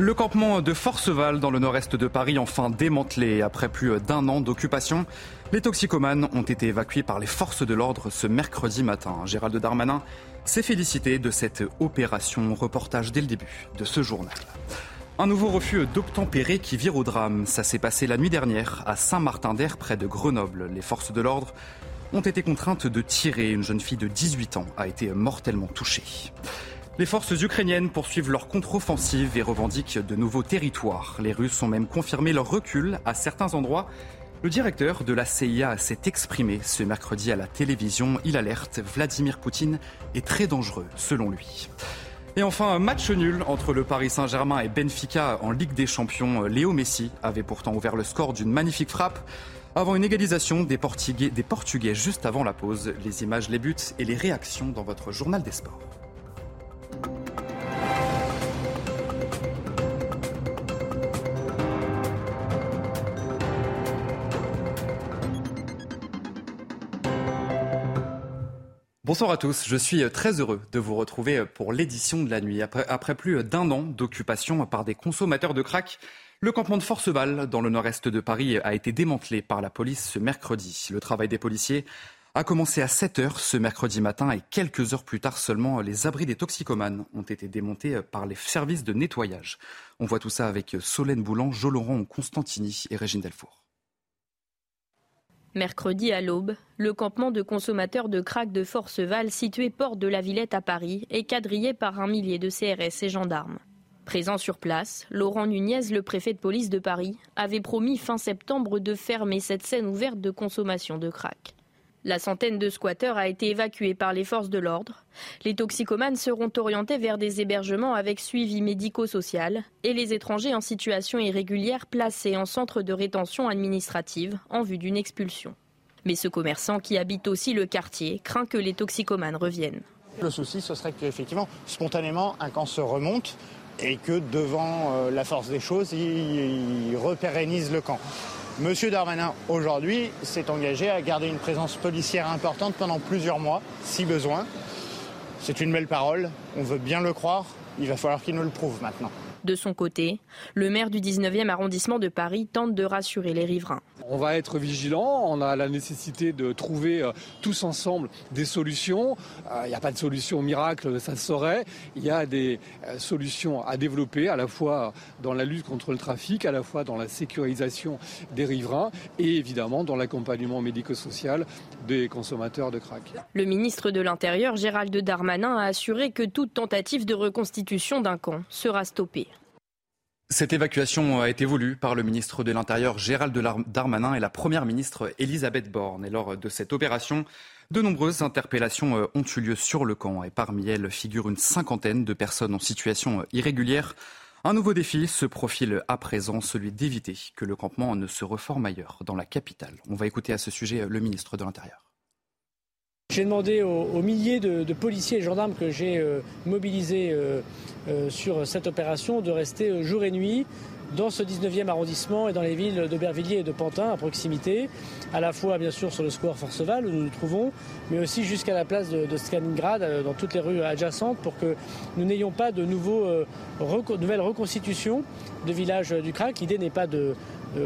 Le campement de Forceval dans le nord-est de Paris enfin démantelé après plus d'un an d'occupation. Les toxicomanes ont été évacués par les forces de l'ordre ce mercredi matin. Gérald Darmanin s'est félicité de cette opération. Reportage dès le début de ce journal. Un nouveau refus d'obtempérer qui vire au drame. Ça s'est passé la nuit dernière à Saint-Martin-d'Air près de Grenoble. Les forces de l'ordre ont été contraintes de tirer. Une jeune fille de 18 ans a été mortellement touchée. Les forces ukrainiennes poursuivent leur contre-offensive et revendiquent de nouveaux territoires. Les Russes ont même confirmé leur recul à certains endroits. Le directeur de la CIA s'est exprimé ce mercredi à la télévision. Il alerte Vladimir Poutine est très dangereux selon lui. Et enfin, match nul entre le Paris Saint-Germain et Benfica en Ligue des Champions. Léo Messi avait pourtant ouvert le score d'une magnifique frappe avant une égalisation des Portugais juste avant la pause. Les images, les buts et les réactions dans votre journal des sports. Bonsoir à tous, je suis très heureux de vous retrouver pour l'édition de la nuit. Après, plus d'un an d'occupation par des consommateurs de crack, le campement de Forceval, dans le nord-est de Paris, a été démantelé par la police ce mercredi. Le travail des policiers a commencé à 7 heures ce mercredi matin et quelques heures plus tard seulement, les abris des toxicomanes ont été démontés par les services de nettoyage. On voit tout ça avec Solène Boulan, Jo Laurent Constantini et Régine Delfour. Mercredi à l'aube, le campement de consommateurs de crack de Forceval, situé port de la Villette à Paris, est quadrillé par un millier de CRS et gendarmes. Présent sur place, Laurent Nunez, le préfet de police de Paris, avait promis fin septembre de fermer cette scène ouverte de consommation de crack. La centaine de squatteurs a été évacuée par les forces de l'ordre. Les toxicomanes seront orientés vers des hébergements avec suivi médico-social et les étrangers en situation irrégulière placés en centre de rétention administrative en vue d'une expulsion. Mais ce commerçant qui habite aussi le quartier craint que les toxicomanes reviennent. Le souci, ce serait qu'effectivement, spontanément, un camp se remonte et que devant euh, la force des choses, il, il repérennise le camp. Monsieur Darmanin, aujourd'hui, s'est engagé à garder une présence policière importante pendant plusieurs mois, si besoin. C'est une belle parole, on veut bien le croire, il va falloir qu'il nous le prouve maintenant. De son côté, le maire du 19e arrondissement de Paris tente de rassurer les riverains. On va être vigilant, on a la nécessité de trouver euh, tous ensemble des solutions. Euh, il n'y a pas de solution miracle, ça se saurait. Il y a des euh, solutions à développer à la fois dans la lutte contre le trafic, à la fois dans la sécurisation des riverains et évidemment dans l'accompagnement médico-social des consommateurs de crack. Le ministre de l'Intérieur, Gérald Darmanin, a assuré que toute tentative de reconstitution d'un camp sera stoppée. Cette évacuation a été voulue par le ministre de l'Intérieur Gérald Darmanin et la première ministre Elisabeth Borne. Et lors de cette opération, de nombreuses interpellations euh, ont eu lieu sur le camp et parmi elles figurent une cinquantaine de personnes en situation euh, irrégulière. Un nouveau défi se profile à présent, celui d'éviter que le campement ne se reforme ailleurs dans la capitale. On va écouter à ce sujet le ministre de l'Intérieur. J'ai demandé aux, milliers de, policiers et gendarmes que j'ai euh, mobilisés euh, euh, sur cette opération de rester jour et nuit dans ce 19e arrondissement et dans les villes d'Aubervilliers et de Pantin à proximité, à la fois bien sûr sur le square Forceval où nous nous trouvons, mais aussi jusqu'à la place de, de dans toutes les rues adjacentes, pour que nous n'ayons pas de nouvelles reconstitutions de villages du crack. L'idée n'est pas de,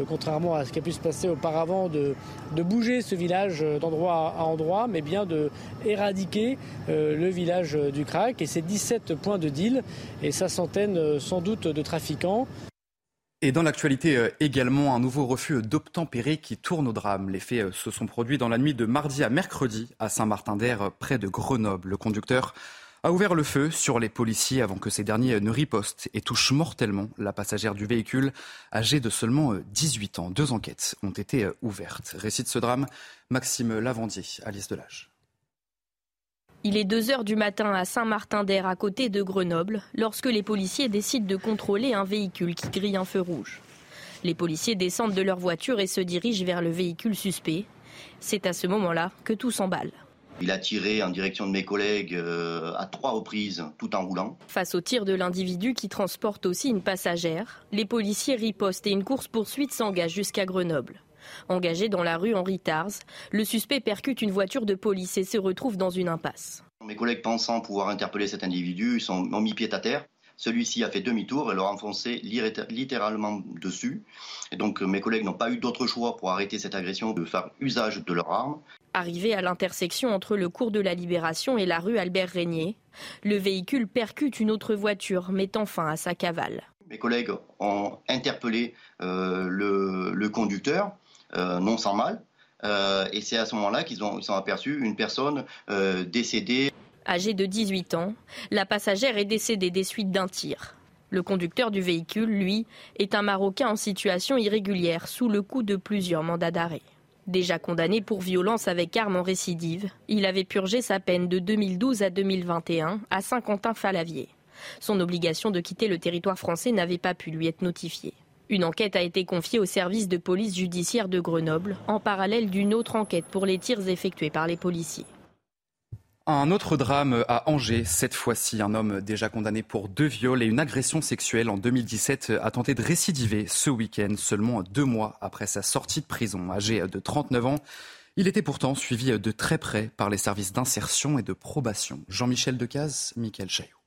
contrairement à ce qui a pu se passer auparavant, de, bouger ce village d'endroit à endroit, mais bien de éradiquer euh, le village du crack et ses 17 points de deal et sa centaine euh, sans doute de trafiquants. Et dans l'actualité euh, également, un nouveau refus d'obtempérer qui tourne au drame. Les faits se sont produits dans la nuit de mardi à mercredi à Saint-Martin-d'Air, près de Grenoble. Le conducteur a ouvert le feu sur les policiers avant que ces derniers ne ripostent et touchent mortellement la passagère du véhicule âgée de seulement 18 ans. Deux enquêtes ont été ouvertes. Récit de ce drame, Maxime Lavandier, Alice Delage. Il est 2 heures du matin à Saint-Martin-d'Air, à côté de Grenoble, lorsque les policiers décident de contrôler un véhicule qui grille un feu rouge. Les policiers descendent de leur voiture et se dirigent vers le véhicule suspect. C'est à ce moment-là que tout s'emballe. Il a tiré en direction de mes collègues euh, à trois reprises, tout en roulant. Face au tir de l'individu qui transporte aussi une passagère, les policiers ripostent et une course-poursuite s'engage jusqu'à Grenoble. Engagé dans la rue Henri Tars, le suspect percute une voiture de police et se retrouve dans une impasse. Mes collègues pensant pouvoir interpeller cet individu, ils sont, ont mis pied à terre Celui-ci a fait demi-tour et leur a enfoncé littéralement dessus. Et donc mes collègues n'ont pas eu d'autre choix pour arrêter cette agression de faire usage de leurs armes. Arrivé à l'intersection entre le cours de la Libération et la rue Albert Régnier, le véhicule percute une autre voiture, mettant fin à sa cavale. Mes collègues ont interpellé euh, le, conducteur, euh, non sans mal, euh, et c'est à ce moment-là qu'ils ont, ont, aperçu une personne décédée. Âgée de 18 ans, la passagère est décédée des suites d'un tir. Le conducteur du véhicule, lui, est un Marocain en situation irrégulière, sous le coup de plusieurs mandats d'arrêt. Déjà condamné pour violence avec arme en récidive, il avait purgé sa peine de 2012 à 2021 à Saint-Quentin-Falavier. Son obligation de quitter le territoire français n'avait pas pu lui être notifiée. Une enquête a été confiée au service de police judiciaire de Grenoble, en parallèle d'une autre enquête pour les tirs effectués par les policiers. Un autre drame à Angers, cette fois-ci, un homme déjà condamné pour deux viols et une agression sexuelle en 2017 a tenté de récidiver ce week-end, seulement deux mois après sa sortie de prison. Âgé de 39 ans, il était pourtant suivi de très près par les services d'insertion et de probation. Jean-Michel Decaze, Michael Chaillot.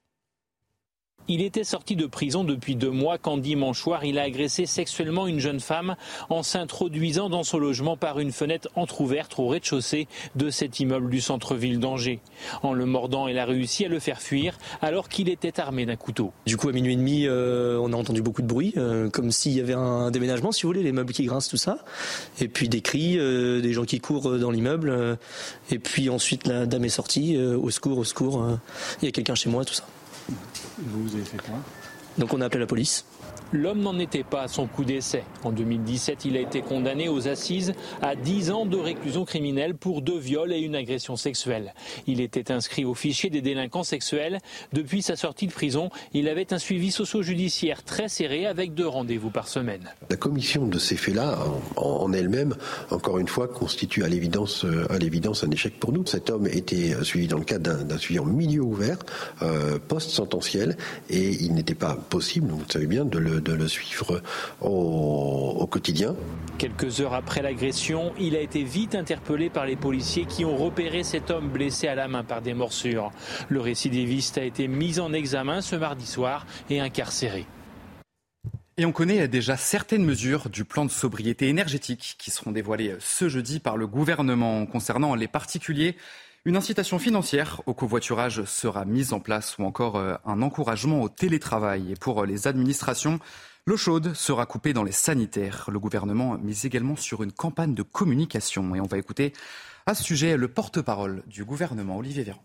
Il était sorti de prison depuis deux mois quand dimanche soir il a agressé sexuellement une jeune femme en s'introduisant dans son logement par une fenêtre entr'ouverte au rez-de-chaussée de cet immeuble du centre-ville d'Angers. En le mordant, elle a réussi à le faire fuir alors qu'il était armé d'un couteau. Du coup, à minuit et demi, euh, on a entendu beaucoup de bruit, euh, comme s'il y avait un déménagement, si vous voulez, les meubles qui grincent, tout ça. Et puis des cris, euh, des gens qui courent dans l'immeuble. et puis ensuite, la dame est sortie, au secours, au secours, il y a quelqu'un chez moi, tout ça. Vous, avez fait quoi? Donc on a appelé la police. L'homme n'en était pas à son coup d'essai. En 2017, il a été condamné aux assises à 10 ans de réclusion criminelle pour deux viols et une agression sexuelle. Il était inscrit au fichier des délinquants sexuels. Depuis sa sortie de prison, il avait un suivi socio-judiciaire très serré avec deux rendez-vous par semaine. La commission de ces faits-là, en elle-même, encore une fois, constitue à l'évidence, à l'évidence un échec pour nous. Cet homme était suivi dans le cadre d'un suivi en milieu ouvert, euh, post-sententiel, et il n'était pas possible, vous le savez bien, de le de, le suivre au, quotidien. Quelques heures après l'agression, il a été vite interpellé par les policiers qui ont repéré cet homme blessé à la main par des morsures. Le récidiviste a été mis en examen ce mardi soir et incarcéré. Et on connaît déjà certaines mesures du plan de sobriété énergétique qui seront dévoilées ce jeudi par le gouvernement concernant les particuliers. Une incitation financière au covoiturage sera mise en place ou encore euh, un encouragement au télétravail. Et pour euh, les administrations, l'eau chaude sera coupée dans les sanitaires. Le gouvernement mise également sur une campagne de communication. Et on va écouter à ce sujet le porte-parole du gouvernement, Olivier Véran.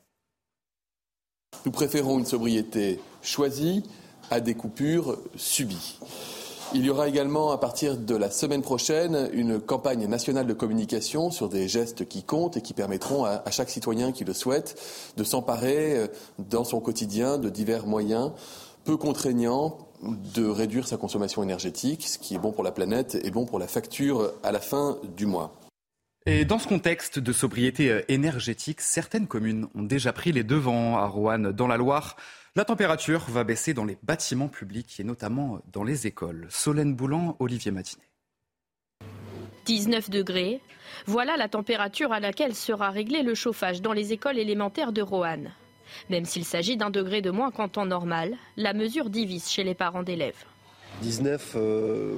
Nous préférons une sobriété choisie à des coupures subies. Il y aura également, à partir de la semaine prochaine, une campagne nationale de communication sur des gestes qui comptent et qui permettront à, chaque citoyen qui le souhaite de s'emparer euh, dans son quotidien de divers moyens peu contraignants de réduire sa consommation énergétique, ce qui est bon pour la planète et bon pour la facture à la fin du mois. Et dans ce contexte de sobriété euh, énergétique, certaines communes ont déjà pris les devants à Roanne, dans la Loire. La température va baisser dans les bâtiments publics et notamment dans les écoles. Solène Boulan, Olivier Matinet. 19 degrés. Voilà la température à laquelle sera réglé le chauffage dans les écoles élémentaires de Roanne. Même s'il s'agit d'un degré de moins qu'en temps normal, la mesure divise chez les parents d'élèves. 19, euh,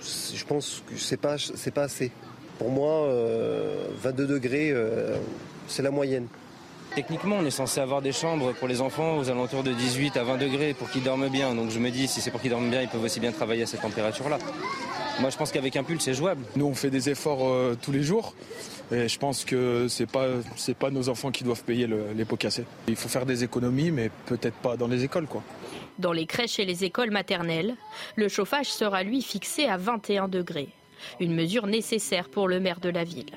je pense que c'est pas, pas assez. Pour moi, 22 euh, degrés, euh, c'est la moyenne. Techniquement, on est censé avoir des chambres pour les enfants aux alentours de 18 à 20 degrés pour qu'ils dorment bien. Donc je me dis, si c'est pour qu'ils dorment bien, ils peuvent aussi bien travailler à cette température-là. Moi, je pense qu'avec un pull, c'est jouable. Nous, on fait des efforts euh, tous les jours. Et je pense que c'est pas pas nos enfants qui doivent payer les pots cassés. Il faut faire des économies, mais peut-être pas dans les écoles, quoi. Dans les crèches et les écoles maternelles, le chauffage sera lui fixé à 21 degrés. Une mesure nécessaire pour le maire de la ville.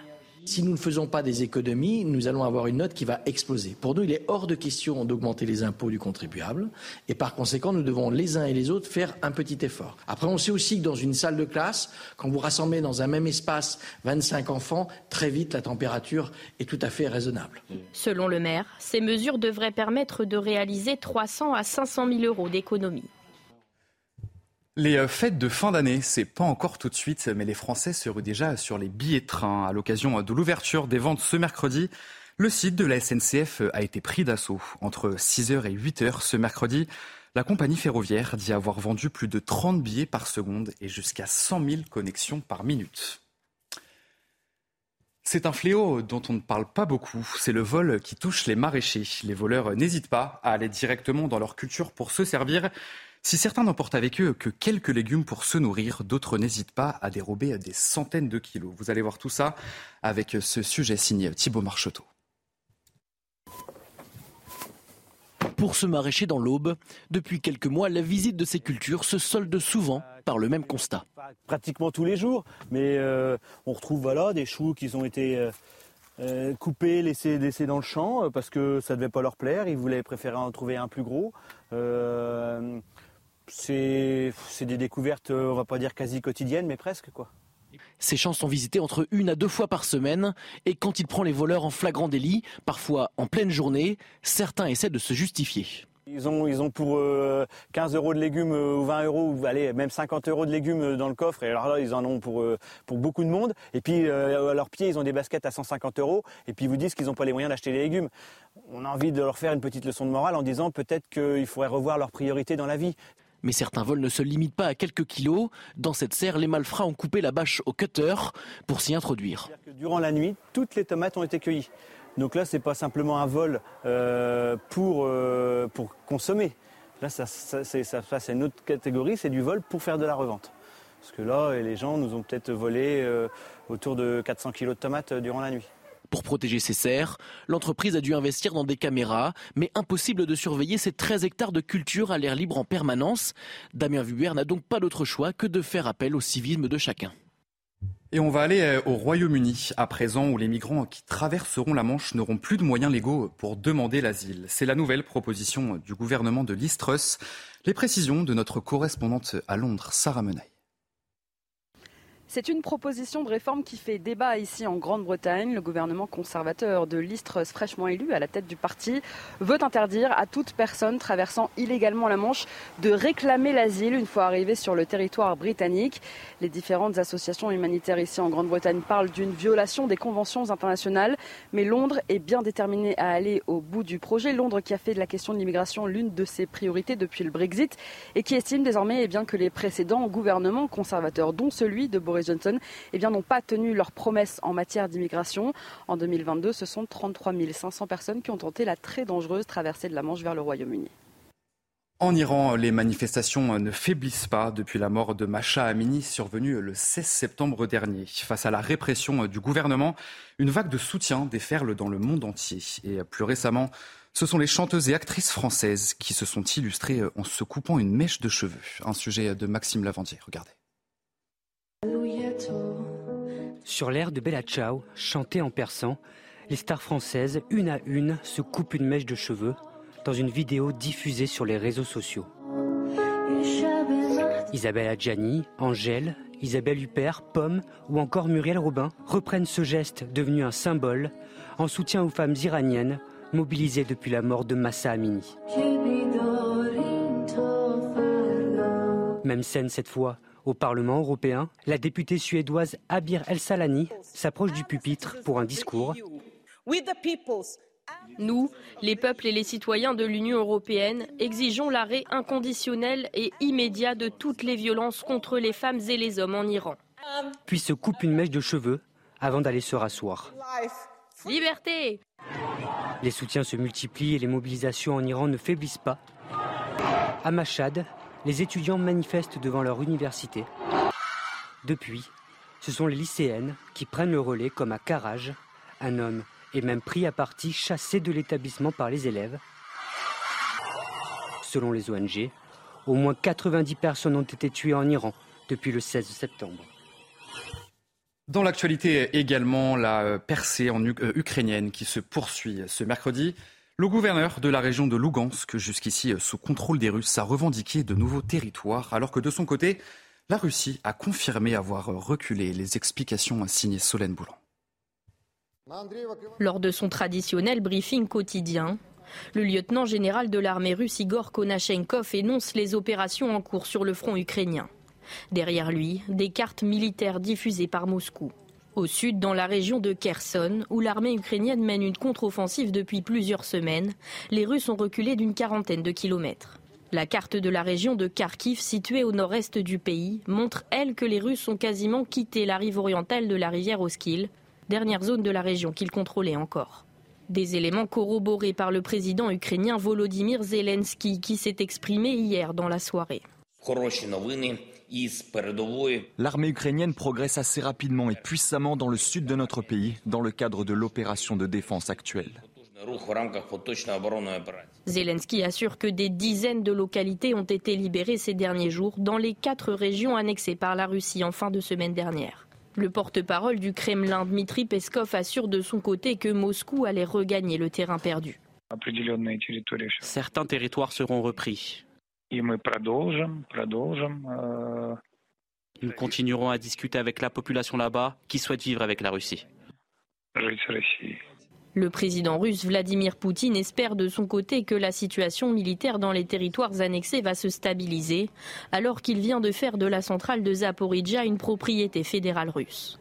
Si nous ne faisons pas des économies, nous allons avoir une note qui va exploser. Pour nous, il est hors de question d'augmenter les impôts du contribuable et par conséquent, nous devons les uns et les autres faire un petit effort. Après, on sait aussi que dans une salle de classe, quand vous rassemblez dans un même espace 25 enfants, très vite, la température est tout à fait raisonnable. Selon le maire, ces mesures devraient permettre de réaliser 300 à 500 000 euros d'économies. Les euh, fêtes de fin d'année, c'est pas encore tout de suite, mais les Français se ruent déjà sur les billets de train. À l'occasion de l'ouverture des ventes ce mercredi, le site de la SNCF a été pris d'assaut. Entre 6h et 8h ce mercredi, La compagnie ferroviaire dit avoir vendu plus de 30 billets par seconde et jusqu'à 100 000 connexions par minute. C'est un fléau dont on ne parle pas beaucoup. C'est le vol qui touche les maraîchers. Les voleurs n'hésitent pas à aller directement dans leur culture pour se servir. Si certains n'emportent avec eux que quelques légumes pour se nourrir, d'autres n'hésitent pas à dérober des centaines de kilos. Vous allez voir tout ça avec ce sujet signé Thibault Marcheteau. Pour ce maraîcher dans l'Aube, depuis quelques mois, la visite de ces cultures se solde souvent par le même constat. Pratiquement tous les jours, mais euh, on retrouve voilà, des choux qui ont été euh, euh, coupés, laissés, laissés dans le champ parce que ça ne devait pas leur plaire. Ils voulaient préférer en trouver un plus gros c'est des découvertes, on va pas dire quasi quotidiennes, mais presque quoi. Ces champs sont visités entre une à deux fois par semaine et quand il prend les voleurs en flagrant délit, parfois en pleine journée, certains essaient de se justifier. Ils ont, ils ont pour 15 euh, euros de légumes euh, ou 20 euros ou allez, même 50 euros de légumes euh, dans le coffre. Et alors là, ils en ont pour, pour beaucoup de monde. Et puis à leurs pieds, ils ont des baskets à 150 euros. Et puis ils vous disent qu'ils n'ont pas les moyens d'acheter les légumes. On a envie de leur faire une petite leçon de morale en disant peut-être qu'il faudrait revoir leurs priorités dans la vie. Mais certains vols ne se limitent pas à quelques kilos. Dans cette serre, les malfrats ont coupé la bâche au cutter pour s'y introduire. durant la nuit, toutes les tomates ont été cueillies. Donc là, ce n'est pas simplement un vol euh, pour, euh, pour consommer. Là, ça, ça, c'est une autre catégorie, c'est du vol pour faire de la revente. Parce que là, les gens nous ont peut-être volé euh, autour de 400 kilos de tomates durant la nuit. Pour protéger ses serres, l'entreprise a dû investir dans des caméras, mais impossible de surveiller ces 13 hectares de culture à l'air libre en permanence. Damien Vuber n'a donc pas d'autre choix que de faire appel au civisme de chacun. Et on va aller euh, au Royaume-Uni, à présent où les migrants qui traverseront la Manche n'auront plus de moyens légaux pour demander l'asile. C'est la nouvelle proposition du gouvernement de Listrus. Les précisions de notre correspondante à Londres, Sarah Menaille. C'est une proposition de réforme qui fait débat ici en Grande-Bretagne. Le gouvernement conservateur de l'Istrus, fraîchement élu à la tête du parti, veut interdire à toute personne traversant illégalement la Manche de réclamer l'asile une fois arrivé sur le territoire britannique. Les différentes associations humanitaires ici en Grande-Bretagne parlent d'une violation des conventions internationales, mais Londres est bien déterminé à aller au bout du projet. Londres qui a fait de la question de l'immigration l'une de ses priorités depuis le Brexit et qui estime désormais eh bien, que les précédents gouvernements conservateurs, dont celui de Boris Johnson eh bien, n'ont pas tenu leurs promesses en matière d'immigration. En 2022, ce sont 33 500 personnes qui ont tenté la très dangereuse traversée de la Manche vers le Royaume-Uni. En Iran, les manifestations ne faiblissent pas depuis la mort de Masha Amini survenue le 16 septembre dernier. Face à la répression du gouvernement, une vague de soutien déferle dans le monde entier. Et plus récemment, ce sont les chanteuses et actrices françaises qui se sont illustrées en se coupant une mèche de cheveux. Un sujet de Maxime Lavandier. Regardez. Sur l'air de Bella Ciao, chanté en persan, les stars françaises, une à une, se coupent une mèche de cheveux dans une vidéo diffusée sur les réseaux sociaux. Isabelle Adjani, Angèle, Isabelle Huppert, Pomme ou encore Muriel Robin reprennent ce geste devenu un symbole en soutien aux femmes iraniennes mobilisées depuis la mort de Massa Amini. Même scène cette fois, au Parlement européen, la députée suédoise Abir El Salani s'approche du pupitre pour un discours. Nous, les peuples et les citoyens de l'Union européenne, exigeons l'arrêt inconditionnel et immédiat de toutes les violences contre les femmes et les hommes en Iran. Puis se coupe une mèche de cheveux avant d'aller se rasseoir. Liberté Les soutiens se multiplient et les mobilisations en Iran ne faiblissent pas. À Mashhad, les étudiants manifestent devant leur université. Depuis, ce sont les lycéennes qui prennent le relais comme à Karaj. Un homme est même pris à partie, chassé de l'établissement par les élèves. Selon les ONG, au moins 90 personnes ont été tuées en Iran depuis le 16 septembre. Dans l'actualité également, la percée en euh, ukrainienne qui se poursuit ce mercredi. Le gouverneur de la région de Lugansk, jusqu'ici sous contrôle des Russes, a revendiqué de nouveaux territoires, alors que de son côté, la Russie a confirmé avoir reculé. Les explications signées Solène Boulan. Lors de son traditionnel briefing quotidien, le lieutenant général de l'armée russe Igor Konashenkov énonce les opérations en cours sur le front ukrainien. Derrière lui, des cartes militaires diffusées par Moscou. Au sud, dans la région de Kherson, où l'armée ukrainienne mène une contre-offensive depuis plusieurs semaines, les Russes ont reculé d'une quarantaine de kilomètres. La carte de la région de Kharkiv, située au nord-est du pays, montre, elle, que les Russes ont quasiment quitté la rive orientale de la rivière Oskil, dernière zone de la région qu'ils contrôlaient encore. Des éléments corroborés par le président ukrainien Volodymyr Zelensky, qui s'est exprimé hier dans la soirée. L'armée ukrainienne progresse assez rapidement et puissamment dans le sud de notre pays dans le cadre de l'opération de défense actuelle. Zelensky assure que des dizaines de localités ont été libérées ces derniers jours dans les quatre régions annexées par la Russie en fin de semaine dernière. Le porte-parole du Kremlin, Dmitri Peskov, assure de son côté que Moscou allait regagner le terrain perdu. Certains territoires seront repris. Nous continuerons à discuter avec la population là-bas qui souhaite vivre avec la Russie. Le président russe Vladimir Poutine espère de son côté que la situation militaire dans les territoires annexés va se stabiliser, alors qu'il vient de faire de la centrale de Zaporizhia une propriété fédérale russe.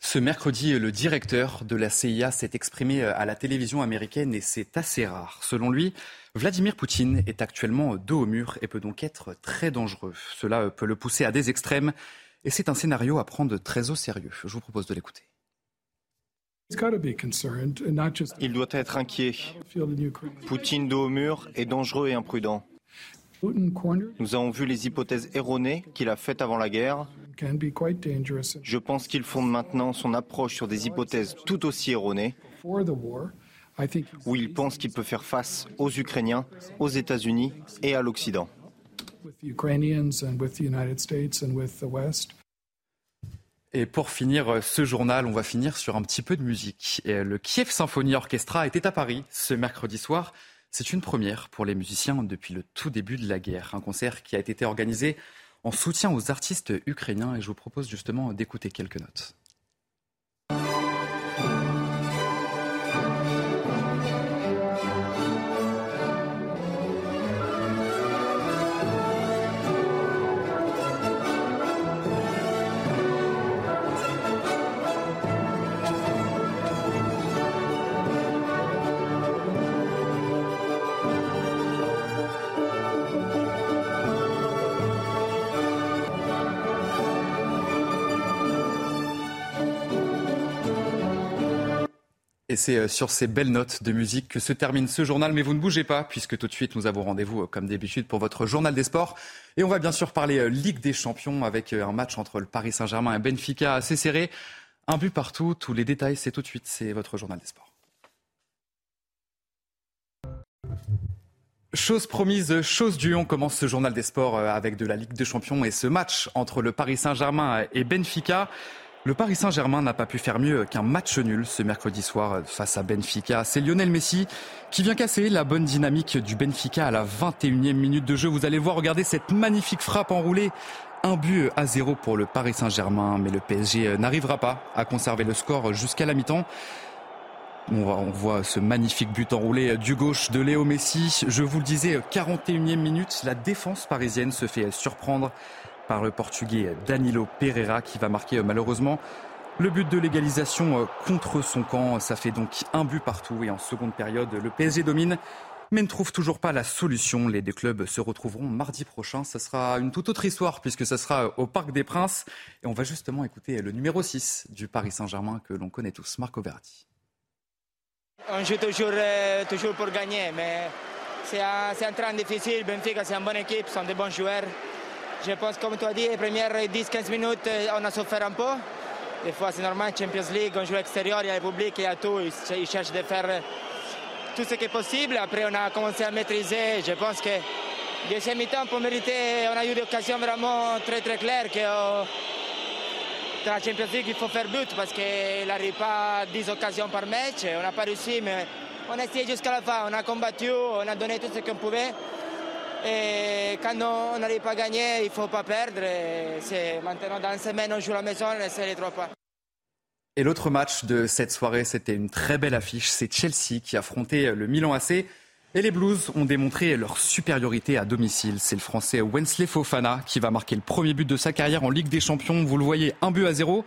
Ce mercredi, le directeur de la CIA s'est exprimé à la télévision américaine et c'est assez rare. Selon lui, Vladimir Poutine est actuellement dos au mur et peut donc être très dangereux. Cela peut le pousser à des extrêmes et c'est un scénario à prendre très au sérieux. Je vous propose de l'écouter. Il doit être inquiet. Poutine dos au mur est dangereux et imprudent. Nous avons vu les hypothèses erronées qu'il a faites avant la guerre. Je pense qu'il fonde maintenant son approche sur des hypothèses tout aussi erronées, où il pense qu'il peut faire face aux Ukrainiens, aux États-Unis et à l'Occident. Et pour finir ce journal, on va finir sur un petit peu de musique. le Kiev Symphony Orchestra était à Paris ce mercredi soir. C'est une première pour les musiciens depuis le tout début de la guerre. Un concert qui a été organisé en soutien aux artistes ukrainiens et je vous propose justement d'écouter quelques notes. Et c'est euh, sur ces belles notes de musique que se termine ce journal. Mais vous ne bougez pas, puisque tout de suite, nous avons rendez-vous, euh, comme d'habitude, pour votre journal des sports. Et on va bien sûr parler euh, Ligue des Champions avec un match entre le Paris Saint-Germain et Benfica assez serré. Un but partout. Tous les détails, c'est tout de suite. C'est votre journal des sports. Chose promise, chose due, on commence ce journal des sports avec de la Ligue des Champions et ce match entre le Paris Saint-Germain et Benfica. Le Paris Saint-Germain n'a pas pu faire mieux qu'un match nul ce mercredi soir face à Benfica. C'est Lionel Messi qui vient casser la bonne dynamique du Benfica à la 21e minute de jeu. Vous allez voir, regarder cette magnifique frappe enroulée. Un but à zéro pour le Paris Saint-Germain, mais le PSG n'arrivera pas à conserver le score jusqu'à la mi-temps. On voit ce magnifique but enroulé du gauche de Léo Messi. Je vous le disais, 41e minute, la défense parisienne se fait surprendre par le Portugais Danilo Pereira qui va marquer euh, malheureusement le but de l'égalisation euh, contre son camp. Ça fait donc un but partout et en seconde période, le PSG domine mais ne trouve toujours pas la solution. Les deux clubs se retrouveront mardi prochain. Ce sera une toute autre histoire puisque ce sera au Parc des Princes. Et on va justement écouter le numéro 6 du Paris Saint-Germain que l'on connaît tous, Marco Verratti. On joue toujours, euh, toujours pour gagner, mais c'est un, un train difficile. Benfica, c'est une bonne équipe, sont des bons joueurs. Je pense, comme tu as dit, les premières 10-15 minutes, euh, on a souffert un peu. Des fois, c'est normal, Champions League, on joue à l'extérieur, il y a le public, il y a tout. Ils cherchent de faire euh, tout ce qui est possible. Après, on a commencé à maîtriser. Je pense que deuxième mi-temps, pour mériter, on a eu des occasions vraiment très très claires que euh, dans la Champions League, il faut faire but parce qu'il n'arrive pas à 10 occasions par match. On n'a pas réussi, mais on a essayé jusqu'à la fin. On a combattu, on a donné tout ce qu'on pouvait. Et quand on n'arrive pas gagner, il ne faut pas perdre. C'est maintenant dans une semaine, on joue à la maison et c'est les trois points. Et l'autre match de cette soirée, c'était une très belle affiche. C'est Chelsea qui affrontait le Milan AC. Et les Blues ont démontré leur supériorité à domicile. C'est le Français Wensley Fofana qui va marquer le premier but de sa carrière en Ligue des Champions. Vous le voyez, un but à zéro.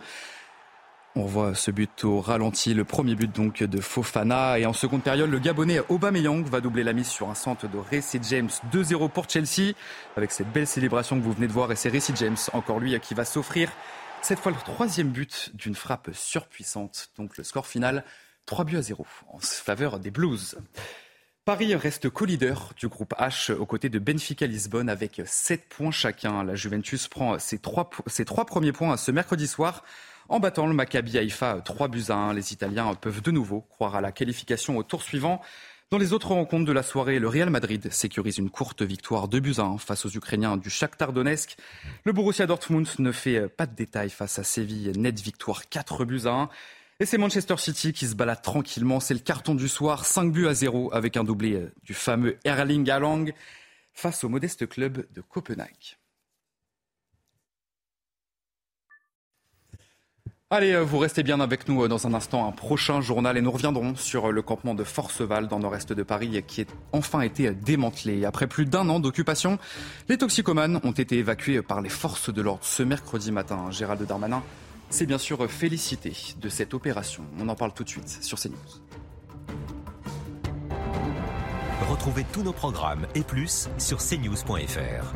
On revoit ce but au ralenti, le premier but donc de Fofana. Et en seconde période, le Gabonais Aubameyang va doubler la mise sur un centre de Recy James 2-0 pour Chelsea. Avec cette belle célébration que vous venez de voir, et c'est Recy James, encore lui, qui va s'offrir cette fois le troisième but d'une frappe surpuissante. Donc le score final, 3 buts à 0 en faveur des Blues. Paris reste co-leader du groupe H aux côtés de Benfica Lisbonne avec 7 points chacun. La Juventus prend ses trois, ses trois premiers points ce mercredi soir en battant le Maccabi Haïfa 3 buts à 1, les Italiens peuvent de nouveau croire à la qualification au tour suivant. Dans les autres rencontres de la soirée, le Real Madrid sécurise une courte victoire 2 buts à 1 face aux Ukrainiens du Shakhtar Donetsk. Le Borussia Dortmund ne fait pas de détails face à Séville, nette victoire 4 buts à 1. Et c'est Manchester City qui se balade tranquillement. C'est le carton du soir, 5 buts à 0 avec un doublé du fameux Erling Haaland face au modeste club de Copenhague. Allez, euh, vous restez bien avec nous euh, dans un instant, un prochain journal et nous reviendrons sur euh, le campement de Forceval dans le nord-est de Paris qui a enfin été démantelé. Après plus d'un an d'occupation, les toxicomanes ont été évacués par les forces de l'ordre ce mercredi matin. Gérald Darmanin s'est bien sûr félicité de cette opération. On en parle tout de suite sur CNews. Retrouvez tous nos programmes et plus sur cnews.fr.